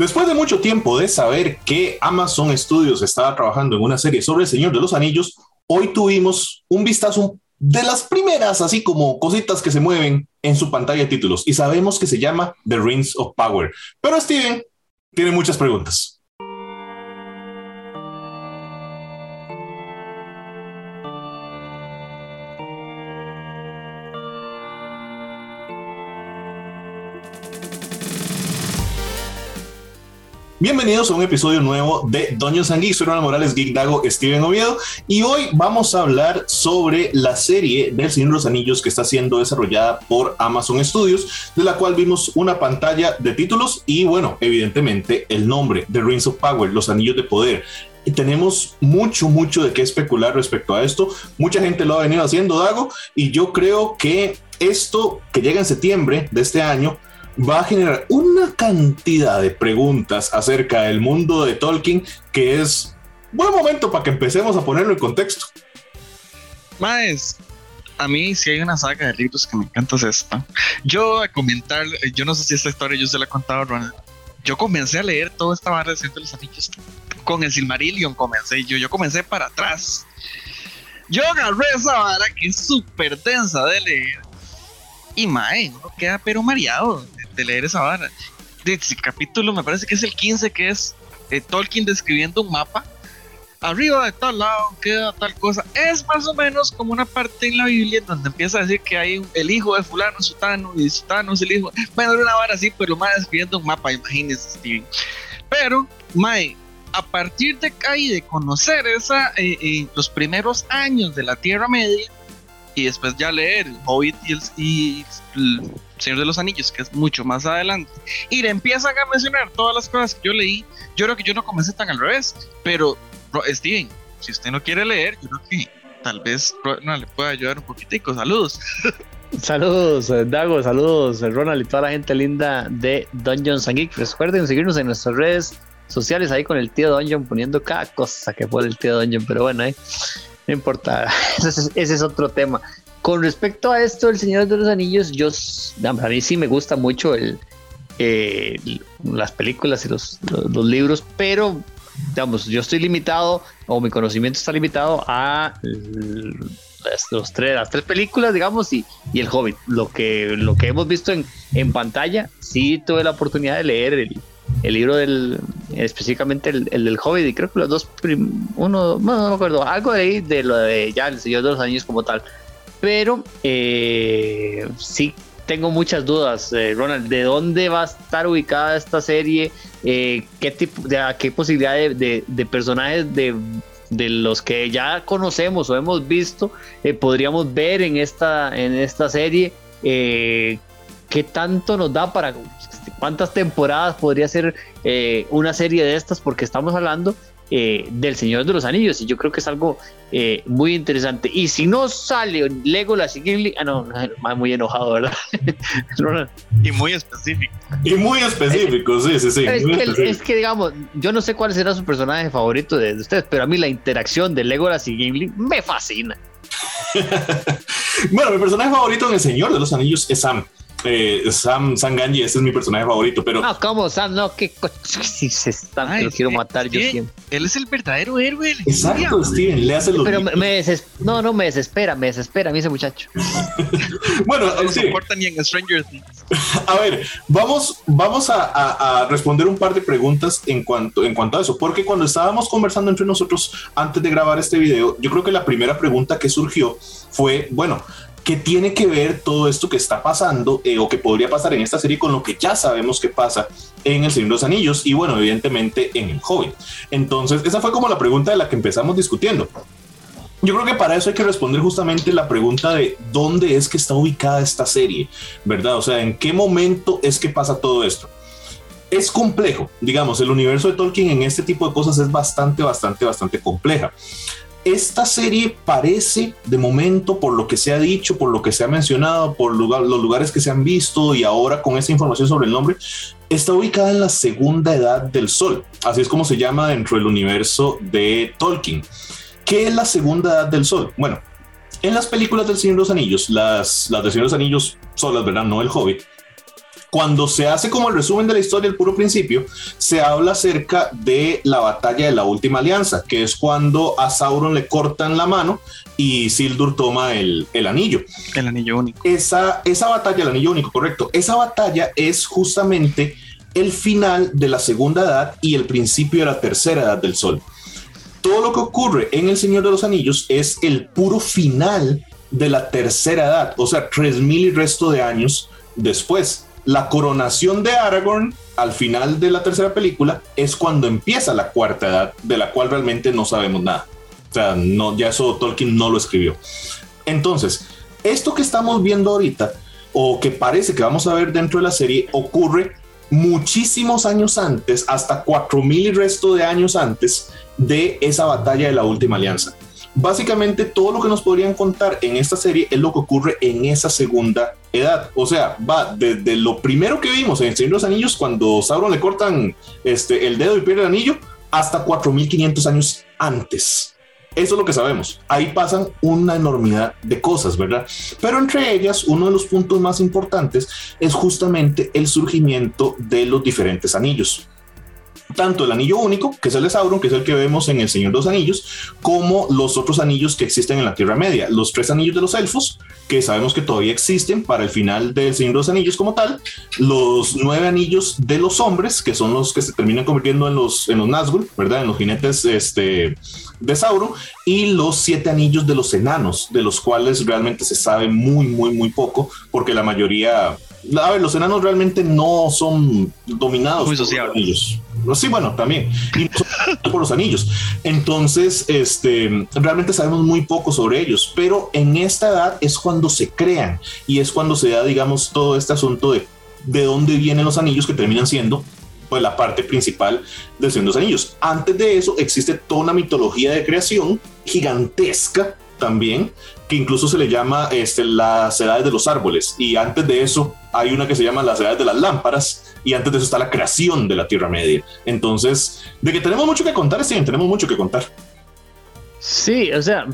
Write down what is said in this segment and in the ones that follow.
Después de mucho tiempo de saber que Amazon Studios estaba trabajando en una serie sobre el Señor de los Anillos, hoy tuvimos un vistazo de las primeras, así como cositas que se mueven en su pantalla de títulos y sabemos que se llama The Rings of Power. Pero Steven tiene muchas preguntas. Bienvenidos a un episodio nuevo de and Geeks. Soy Ronald Morales, Geek Dago, Steven Oviedo. Y hoy vamos a hablar sobre la serie del Señor de los Anillos que está siendo desarrollada por Amazon Studios, de la cual vimos una pantalla de títulos y, bueno, evidentemente el nombre, The Rings of Power, los Anillos de Poder. Y tenemos mucho, mucho de qué especular respecto a esto. Mucha gente lo ha venido haciendo, Dago, y yo creo que esto que llega en septiembre de este año va a generar una cantidad de preguntas acerca del mundo de Tolkien que es buen momento para que empecemos a ponerlo en contexto. Más, a mí si hay una saga de libros que me encanta es esta. Yo a comentar, yo no sé si esta historia yo se la he contado, Ronald. Yo comencé a leer toda esta barra de los Anillos con el Silmarillion comencé yo, yo comencé para atrás. Yo agarré esa vara que es súper tensa de leer y mae, uno queda pero mareado de leer esa vara. De capítulo me parece que es el 15, que es eh, Tolkien describiendo un mapa. Arriba de tal lado queda tal cosa. Es más o menos como una parte en la Biblia donde empieza a decir que hay el hijo de fulano, sutano, y sutano es el hijo. Bueno, una vara así, pero más describiendo un mapa, imagínese, Steven. Pero, Mae, a partir de ahí, de conocer esa, eh, eh, los primeros años de la Tierra Media, y después ya leer el Hobbit y el, Señor de los Anillos, que es mucho más adelante, y le empiezan a mencionar todas las cosas que yo leí, yo creo que yo no comencé tan al revés, pero Steven, si usted no quiere leer, yo creo que tal vez no le pueda ayudar un poquitico. Saludos. Saludos, eh, Dago, saludos, eh, Ronald y toda la gente linda de Dungeons and Geek. Recuerden seguirnos en nuestras redes sociales ahí con el tío Dungeon poniendo cada cosa que puede el tío Dungeon, pero bueno, eh, no importa, ese es, otro tema. Con respecto a esto, El Señor de los Anillos, yo, a mí sí me gusta mucho el, eh, las películas y los, libros, pero digamos, yo estoy limitado o mi conocimiento está limitado a las, los tres, las tres películas, digamos, y, y, el Hobbit. Lo que, lo que hemos visto en, en pantalla, sí tuve la oportunidad de leer el, el libro del, específicamente el, del Hobbit, y creo que los dos, uno, no, me acuerdo, algo de ahí de lo de ya el Señor de los Anillos como tal. Pero eh, sí tengo muchas dudas, eh, Ronald, ¿de dónde va a estar ubicada esta serie? Eh, ¿Qué tipo, de, qué posibilidad de, de, personajes de, de, los que ya conocemos o hemos visto podríamos ver en esta, en esta serie? ¿Qué tanto nos da para cuántas temporadas podría ser eh, una serie de estas, porque estamos hablando eh, del Señor de los Anillos y yo creo que es algo eh, muy interesante. Y si no sale Legolas y Gimli, ah, no, muy enojado, ¿verdad? y muy específico. Y muy específico, sí, sí, sí. Es que, digamos, yo no sé cuál será su personaje favorito de, ustedes, pero a mí la interacción de Legolas y Gimli me fascina. bueno, mi personaje favorito en El Señor de los Anillos es Sam eh, Sam, Sam Ganji, ese es mi personaje favorito, pero... No, ¿cómo Sam? No, que si se están, lo quiero matar yo siempre. Él es el verdadero héroe. Exacto, Steven, le hace los... Pero me, No, no, me desespera, me desespera a mí ese muchacho. bueno, no sí. soporta ni en Stranger Things. a ver, vamos, vamos a, a, responder un par de preguntas en cuanto, en cuanto a eso, porque cuando estábamos conversando entre nosotros antes de grabar este video, yo creo que la primera pregunta que surgió fue, bueno, ¿Qué tiene que ver todo esto que está pasando eh, o que podría pasar en esta serie con lo que ya sabemos que pasa en El Señor de los Anillos y bueno, evidentemente en El Hobbit. Entonces, esa fue como la pregunta de la que empezamos discutiendo. Yo creo que para eso hay que responder justamente la pregunta de dónde es que está ubicada esta serie, ¿verdad? O sea, en qué momento es que pasa todo esto. Es complejo, digamos, el universo de Tolkien en este tipo de cosas es bastante, bastante, bastante compleja esta serie parece, de momento, por lo que se ha dicho, por lo que se ha mencionado, por los lugares que se han visto y ahora con esta información sobre el nombre, está ubicada en la segunda edad del Sol. Así es como se llama dentro del universo de Tolkien. ¿Qué es la segunda edad del Sol? Bueno, en las películas del Señor de los Anillos, las, las del Señor de los Anillos solas, ¿verdad? No el Hobbit Cuando se hace como el resumen de la historia, el puro principio, se habla acerca de la batalla de la última alianza, que es cuando a Sauron le cortan la mano y Sildur toma el, el anillo. El anillo único. Esa, esa batalla, el anillo único, correcto. Esa batalla es justamente el final de la segunda edad y el principio de la tercera edad del sol. Todo lo que ocurre en El Señor de los Anillos es el puro final de la tercera edad, o sea, tres mil y resto de años después la coronación de Aragorn al final de la tercera película es cuando empieza la cuarta edad, de la cual realmente no sabemos nada. O sea, no, ya eso Tolkien no lo escribió. Entonces, esto que estamos viendo ahorita, o que parece que vamos a ver dentro de la serie, ocurre muchísimos años antes, hasta cuatro mil y resto de años antes de esa batalla de la última alianza. Básicamente todo lo que nos podrían contar en esta serie es lo que ocurre en esa segunda edad. O sea, va desde lo primero que vimos en El Señor de los Anillos, cuando Sauron le cortan este, el dedo y pierde el anillo, hasta 4500 años antes. Eso es lo que sabemos. Ahí pasan una enormidad de cosas, ¿verdad? Pero entre ellas, uno de los puntos más importantes es justamente el surgimiento de los diferentes anillos tanto el anillo único, que es el de Sauron, que es el que vemos en El Señor de los Anillos, como los otros anillos que existen en la Tierra Media. Los tres anillos de los elfos, que sabemos que todavía existen para el final del Señor de los Anillos como tal. Los nueve anillos de los hombres, que son los que se terminan convirtiendo en los, en los Nazgûl, ¿verdad? En los jinetes este, de Sauron. Y los siete anillos de los enanos, de los cuales realmente se sabe muy, muy, muy poco, porque la mayoría a ver, los enanos realmente no son dominados por los anillos. Sí, bueno, también. Y por los anillos. Entonces, este, realmente sabemos muy poco sobre ellos, pero en esta edad es cuando se crean y es cuando se da, digamos, todo este asunto de de dónde vienen los anillos que terminan siendo pues la parte principal de Señor de los Anillos. Antes de eso existe toda una mitología de creación gigantesca también, que incluso se le llama este, las edades de los árboles. Y antes de eso hay una que se llama las edades de las lámparas. Y antes de eso está la creación de la Tierra Media. Entonces, de que tenemos mucho que contar, sí, tenemos mucho que contar. Sí, o sea,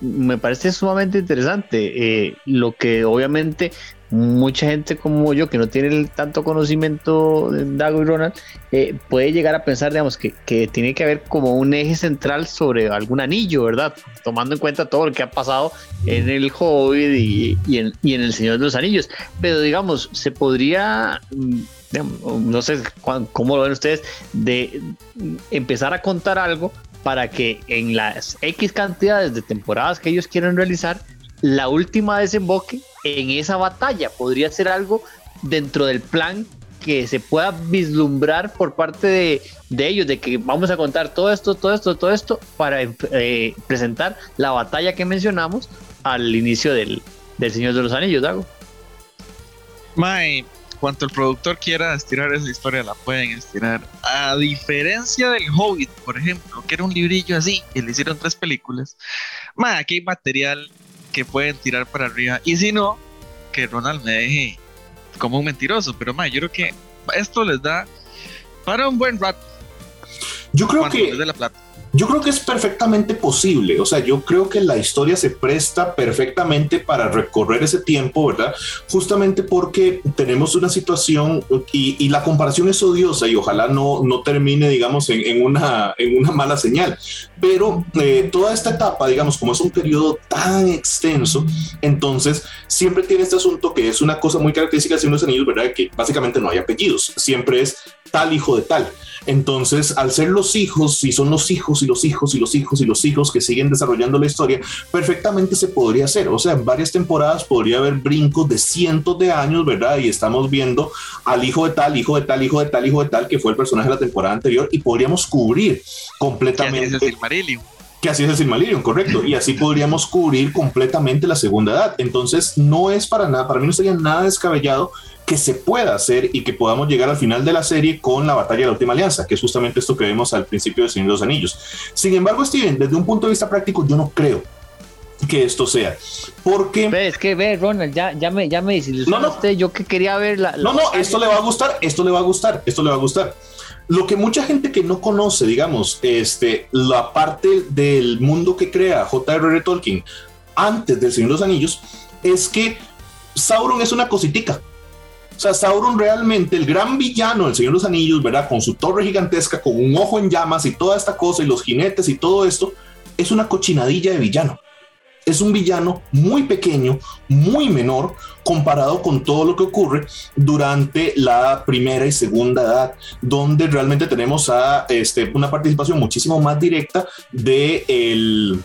me parece sumamente interesante. Eh, lo que obviamente mucha gente como yo que no tiene tanto conocimiento de Dago y Ronald eh, puede llegar a pensar, digamos, que, que, tiene que haber como un eje central sobre algún anillo, ¿verdad? Tomando en cuenta todo lo que ha pasado en el Hobbit y, y, en, y en el Señor de los Anillos. Pero digamos, se podría mm, no sé cómo lo ven ustedes, de empezar a contar algo para que en las X cantidades de temporadas que ellos quieren realizar, la última desemboque en esa batalla. Podría ser algo dentro del plan que se pueda vislumbrar por parte de, ellos, de que vamos a contar todo esto, todo esto, todo esto, para eh, presentar la batalla que mencionamos al inicio del, Señor de los Anillos, Dago. Mae, cuanto el productor quiera estirar esa historia, la pueden estirar. A diferencia del Hobbit, por ejemplo, que era un librillo así, y le hicieron tres películas, mae, aquí hay material que pueden tirar para arriba. Y si no, que Ronald me deje como un mentiroso. Pero más, yo creo que esto les da para un buen rato. Yo creo que. De la plata. Yo creo que es perfectamente posible, o sea, yo creo que la historia se presta perfectamente para recorrer ese tiempo, ¿verdad? Justamente porque tenemos una situación y, la comparación es odiosa y ojalá no, no termine, digamos, en, una, en una mala señal, pero eh, toda esta etapa, digamos, como es un periodo tan extenso, entonces siempre tiene este asunto que es una cosa muy característica de los Anillos, ¿verdad? Que básicamente no hay apellidos, siempre es tal hijo de tal. Entonces, al ser los hijos, y son los hijos y los hijos y los hijos y los hijos que siguen desarrollando la historia, perfectamente se podría hacer. O sea, en varias temporadas podría haber brincos de cientos de años, ¿verdad? Y estamos viendo al hijo de tal, hijo de tal, hijo de tal, hijo de tal, que fue el personaje de la temporada anterior, y podríamos cubrir completamente. Que así es el Silmarillion, correcto. Y así podríamos cubrir completamente la segunda edad. Entonces, no es para nada, para mí no sería nada descabellado que se pueda hacer y que podamos llegar al final de la serie con la batalla de la última alianza, que es justamente esto que vemos al principio de Señor de los Anillos. Sin embargo, Steven, desde un punto de vista práctico, yo no creo que esto sea. Porque. es que ve, Ronald, ya, ya me, ya me no, no. usted, yo que quería ver la, No, no, esto le va a gustar, esto le va a gustar, esto le va a gustar. Lo que mucha gente que no conoce, digamos, este, la parte del mundo que crea J.R.R. Tolkien antes del Señor de los Anillos, es que Sauron es una cositica O sea, Sauron realmente, el gran villano del Señor de los Anillos, ¿verdad? Con su torre gigantesca, con un ojo en llamas y toda esta cosa, y los jinetes y todo esto, es una cochinadilla de villano. Es un villano muy pequeño, muy menor, comparado con todo lo que ocurre durante la primera y segunda edad, donde realmente tenemos a este, una participación muchísimo más directa de el,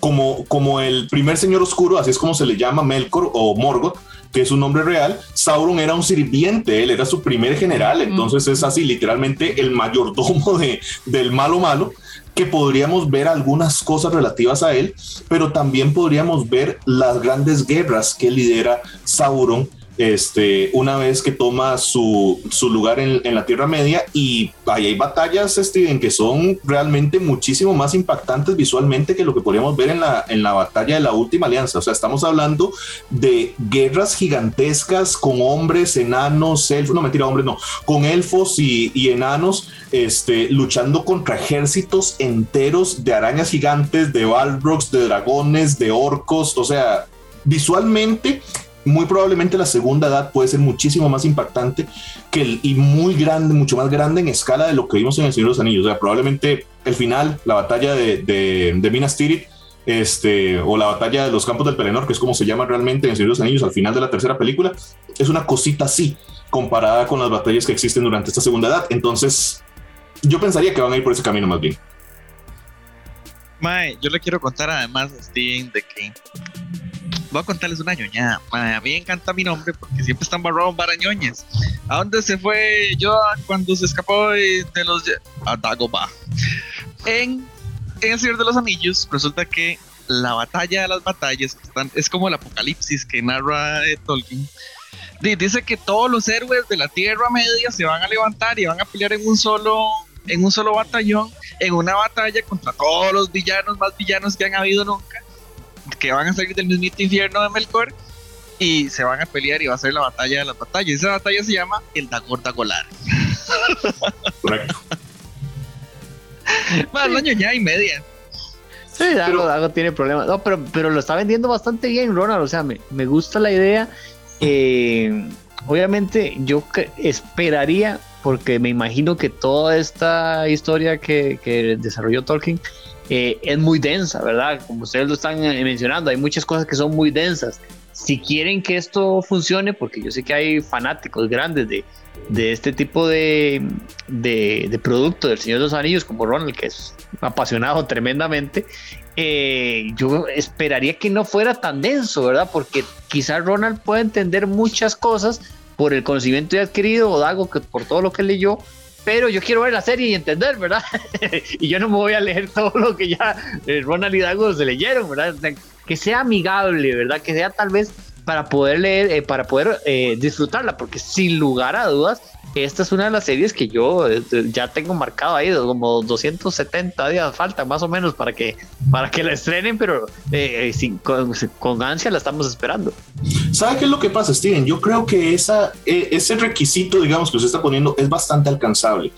como, como el primer señor oscuro, así es como se le llama Melkor o Morgoth, que es un nombre real, Sauron era un sirviente, él era su primer general, entonces es así literalmente el mayordomo de, del malo malo, que podríamos ver algunas cosas relativas a él, pero también podríamos ver las grandes guerras que lidera Sauron este, una vez que toma su, su lugar en, en, la Tierra Media y ahí hay batallas Steven, que son realmente muchísimo más impactantes visualmente que lo que podríamos ver en la, en la batalla de la última alianza. O sea, estamos hablando de guerras gigantescas con hombres, enanos, elfos, no mentira, hombres no, con elfos y, y enanos este, luchando contra ejércitos enteros de arañas gigantes, de balrogs, de dragones, de orcos, o sea, visualmente muy probablemente la segunda edad puede ser muchísimo más impactante que el, y muy grande, mucho más grande en escala de lo que vimos en El Señor de los Anillos. O sea, probablemente el final, la batalla de, Minas Tirith, este, o la batalla de los campos del Pelennor, que es como se llama realmente en El Señor de los Anillos al final de la tercera película, es una cosita así comparada con las batallas que existen durante esta segunda edad. Entonces, yo pensaría que van a ir por ese camino más bien. Mae, yo le quiero contar además a Steven de que voy a contarles una ñoñada. A mí me encanta mi nombre porque siempre están barrados barañoñas. ¿A dónde se fue Yoda cuando se escapó de, los... a Dagobah? En, en El Señor de los Anillos resulta que la batalla de las batallas están, es como el apocalipsis que narra eh, Tolkien. Dice que todos los héroes de la Tierra Media se van a levantar y van a pelear en un solo en un solo batallón, en una batalla contra todos los villanos más villanos que han habido nunca que van a salir del mismito infierno de Melkor y se van a pelear y va a ser la batalla de las batallas. Esa batalla se llama el Dagor Dagolar. Correcto. Más año ya y media. Sí, Dago, Dago tiene problemas. No, pero, pero lo está vendiendo bastante bien, Ronald. O sea, me, me gusta la idea. Eh, obviamente, yo esperaría, porque me imagino que toda esta historia que, que desarrolló Tolkien eh, es muy densa, ¿verdad? Como ustedes lo están eh, mencionando, hay muchas cosas que son muy densas. Si quieren que esto funcione, porque yo sé que hay fanáticos grandes de, de este tipo de, de, producto del Señor de los Anillos, como Ronald, que es apasionado tremendamente, eh, yo esperaría que no fuera tan denso, ¿verdad? Porque quizás Ronald pueda entender muchas cosas por el conocimiento adquirido, o Dago, que por todo lo que leyó, pero yo quiero ver la serie y entender, ¿verdad? y yo no me voy a leer todo lo que ya eh, Ronald y Dago se leyeron, ¿verdad? que sea amigable, ¿verdad? Que sea tal vez para poder leer, eh, para poder eh, disfrutarla, porque sin lugar a dudas, esta es una de las series que yo eh, ya tengo marcado ahí, como 270 días falta más o menos para que, para que la estrenen, pero eh, sin, con, con, ansia la estamos esperando. ¿Sabe qué es lo que pasa, Steven? Yo creo que esa, ese requisito, digamos, que usted está poniendo es bastante alcanzable.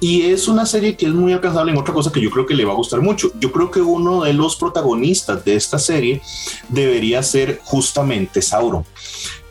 Y es una serie que es muy alcanzable en otra cosa que yo creo que le va a gustar mucho. Yo creo que uno de los protagonistas de esta serie debería ser justamente Sauron.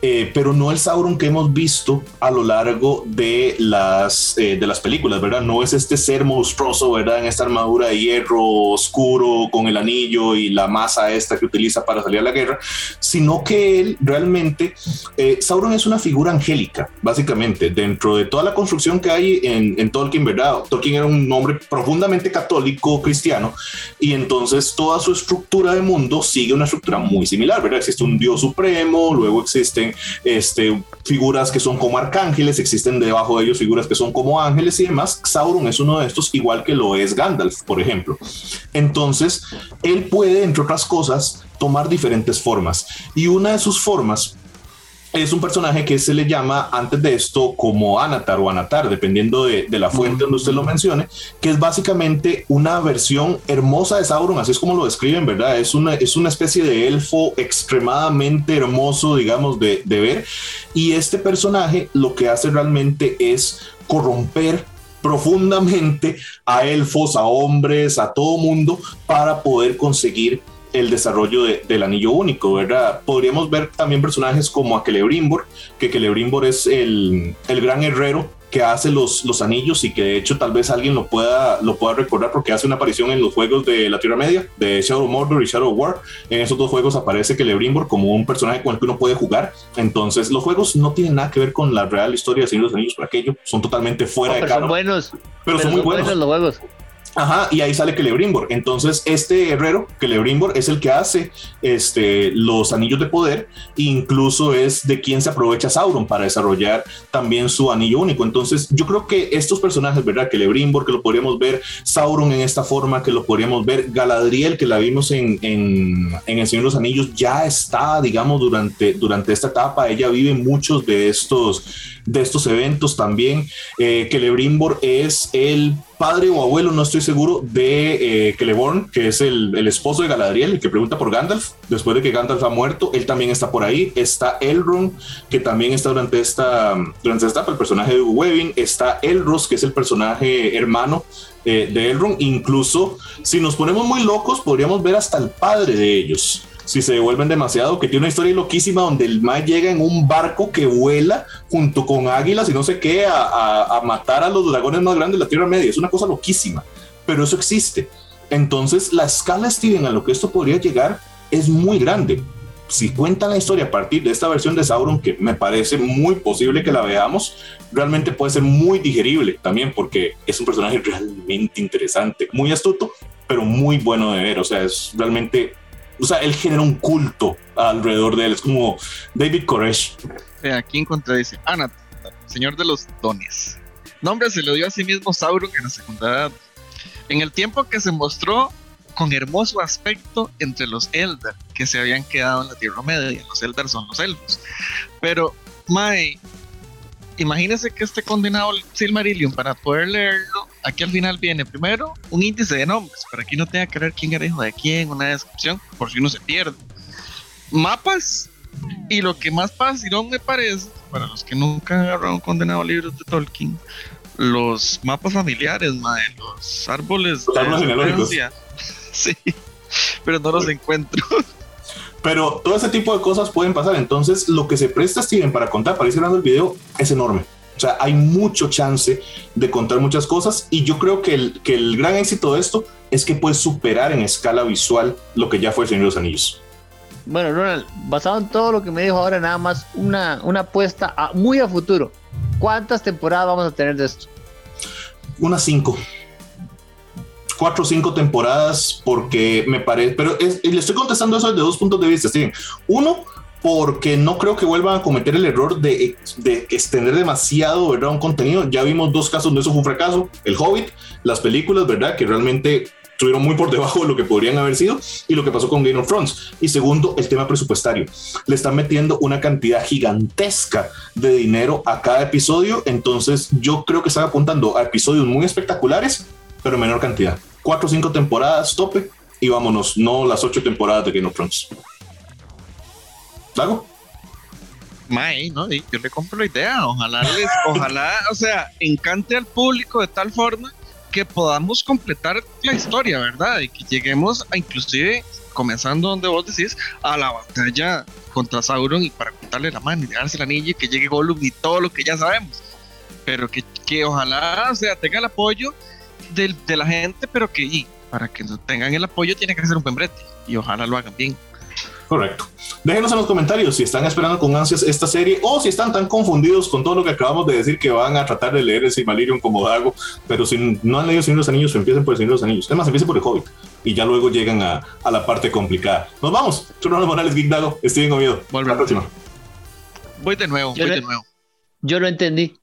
Eh, pero no el Sauron que hemos visto a lo largo de las, eh, de las películas, ¿verdad? No es este ser monstruoso, ¿verdad? En esta armadura de hierro oscuro con el anillo y la masa esta que utiliza para salir a la guerra, sino que él realmente, eh, Sauron es una figura angélica, básicamente, dentro de toda la construcción que hay en, en Tolkien, ¿verdad? Tolkien era un hombre profundamente católico, cristiano, y entonces toda su estructura de mundo sigue una estructura muy similar, ¿verdad? Existe un dios supremo, luego existen este, figuras que son como arcángeles, existen debajo de ellos figuras que son como ángeles y demás. Sauron es uno de estos, igual que lo es Gandalf, por ejemplo. Entonces, él puede, entre otras cosas, tomar diferentes formas. Y una de sus formas es un personaje que se le llama antes de esto como Anatar o Anatar, dependiendo de, de la fuente donde usted lo mencione, que es básicamente una versión hermosa de Sauron, así es como lo describen, ¿verdad? Es una, es una especie de elfo extremadamente hermoso, digamos, de, de ver. Y este personaje lo que hace realmente es corromper profundamente a elfos, a hombres, a todo mundo para poder conseguir el desarrollo del anillo único, ¿verdad? Podríamos ver también personajes como a Celebrimbor, que Celebrimbor es el, el gran herrero que hace los, los anillos y que de hecho tal vez alguien lo pueda, lo pueda recordar porque hace una aparición en los juegos de la Tierra Media, de Shadow Mordor y Shadow War. En esos dos juegos aparece Celebrimbor como un personaje con el que uno puede jugar. Entonces los juegos no tienen nada que ver con la real historia de Señor de los Anillos por aquello, son totalmente fuera de pero son buenos. Pero, son muy buenos. buenos los juegos. Ajá, y ahí sale Celebrimbor. Entonces, este herrero, Celebrimbor, es el que hace este, los anillos de poder, incluso es de quien se aprovecha Sauron para desarrollar también su anillo único. Entonces, yo creo que estos personajes, ¿verdad? Celebrimbor, que lo podríamos ver, Sauron en esta forma, que lo podríamos ver, Galadriel, que la vimos en, en, en El Señor de los Anillos, ya está, digamos, durante, durante esta etapa. Ella vive muchos de estos, de estos eventos también. Eh, Celebrimbor es el padre o abuelo, no estoy seguro, de eh, que es el, esposo de Galadriel, el que pregunta por Gandalf, después de que Gandalf ha muerto, él también está por ahí, está Elrond, que también está durante esta, durante esta el personaje de Webbing, está Elros, que es el personaje hermano eh, de Elrond, incluso si nos ponemos muy locos, podríamos ver hasta el padre de ellos si se devuelven demasiado, que tiene una historia loquísima donde el Mae llega en un barco que vuela junto con águilas y no sé qué a, a, a, matar a los dragones más grandes de la Tierra Media. Es una cosa loquísima, pero eso existe. Entonces, la escala, Steven, a lo que esto podría llegar es muy grande. Si cuentan la historia a partir de esta versión de Sauron, que me parece muy posible que la veamos, realmente puede ser muy digerible también, porque es un personaje realmente interesante, muy astuto, pero muy bueno de ver. O sea, es realmente o sea, él genera un culto alrededor de él. Es como David Koresh. Aquí encontré, dice, Anat, señor de los dones. Nombre se le dio a sí mismo Sauron en la secundaria. En el tiempo que se mostró con hermoso aspecto entre los Eldar que se habían quedado en la Tierra Media. Los Eldar son los elfos. Pero, Mae, imagínese que este condenado Silmarillion, para poder leerlo, aquí al final viene primero un índice de nombres, para que no tenga que ver quién era hijo de quién, una descripción, por si uno se pierde. Mapas, y lo que más no me parece, para los que nunca han agarrado condenado libros de Tolkien, los mapas familiares, madre, los árboles. Los árboles Sí, pero no los encuentro. Pero todo ese tipo de cosas pueden pasar. Entonces, lo que se presta Steven para contar, para ir cerrando el video, es enorme. O sea, hay mucho chance de contar muchas cosas y yo creo que el, que el gran éxito de esto es que puede superar en escala visual lo que ya fue el Señor de los Anillos. Bueno, Ronald, basado en todo lo que me dijo ahora, nada más una, una apuesta a, muy a futuro. ¿Cuántas temporadas vamos a tener de esto? Unas cinco cuatro o cinco temporadas porque me parece, pero es, le estoy contestando eso desde dos puntos de vista, Steven. Uno, porque no creo que vuelvan a cometer el error de, de, extender demasiado ¿verdad? un contenido. Ya vimos dos casos donde eso fue un fracaso, El Hobbit, las películas, ¿verdad? Que realmente estuvieron muy por debajo de lo que podrían haber sido y lo que pasó con Game of Thrones. Y segundo, el tema presupuestario. Le están metiendo una cantidad gigantesca de dinero a cada episodio, entonces yo creo que están apuntando a episodios muy espectaculares, pero menor cantidad. Cuatro o cinco temporadas, tope, y vámonos, no las ocho temporadas de Game of Thrones. ¿Lago? No, yo le compro la idea. Ojalá les, ojalá, o sea, encante al público de tal forma que podamos completar la historia, ¿verdad? Y que lleguemos a inclusive, comenzando donde vos decís, a la batalla contra Sauron y para contarle la mano y darse el anillo y que llegue Gollum y todo lo que ya sabemos. Pero que, que ojalá, o sea, tenga el apoyo de, de la gente, pero que y para que tengan el apoyo tiene que ser un buen brete y ojalá lo hagan bien. Correcto. Déjenos en los comentarios si están esperando con ansias esta serie o si están tan confundidos con todo lo que acabamos de decir que van a tratar de leer el Silmarillion como Dago. Pero si no han leído el Señor de los Anillos, empiecen por el Señor de los Anillos. Es más, empiecen por el Hobbit y ya luego llegan a, a la parte complicada. Nos vamos. Ronald Morales, Geek Dago. Steven Oviedo. Hasta la próxima. Voy de nuevo, Yo voy de nuevo. Yo lo entendí.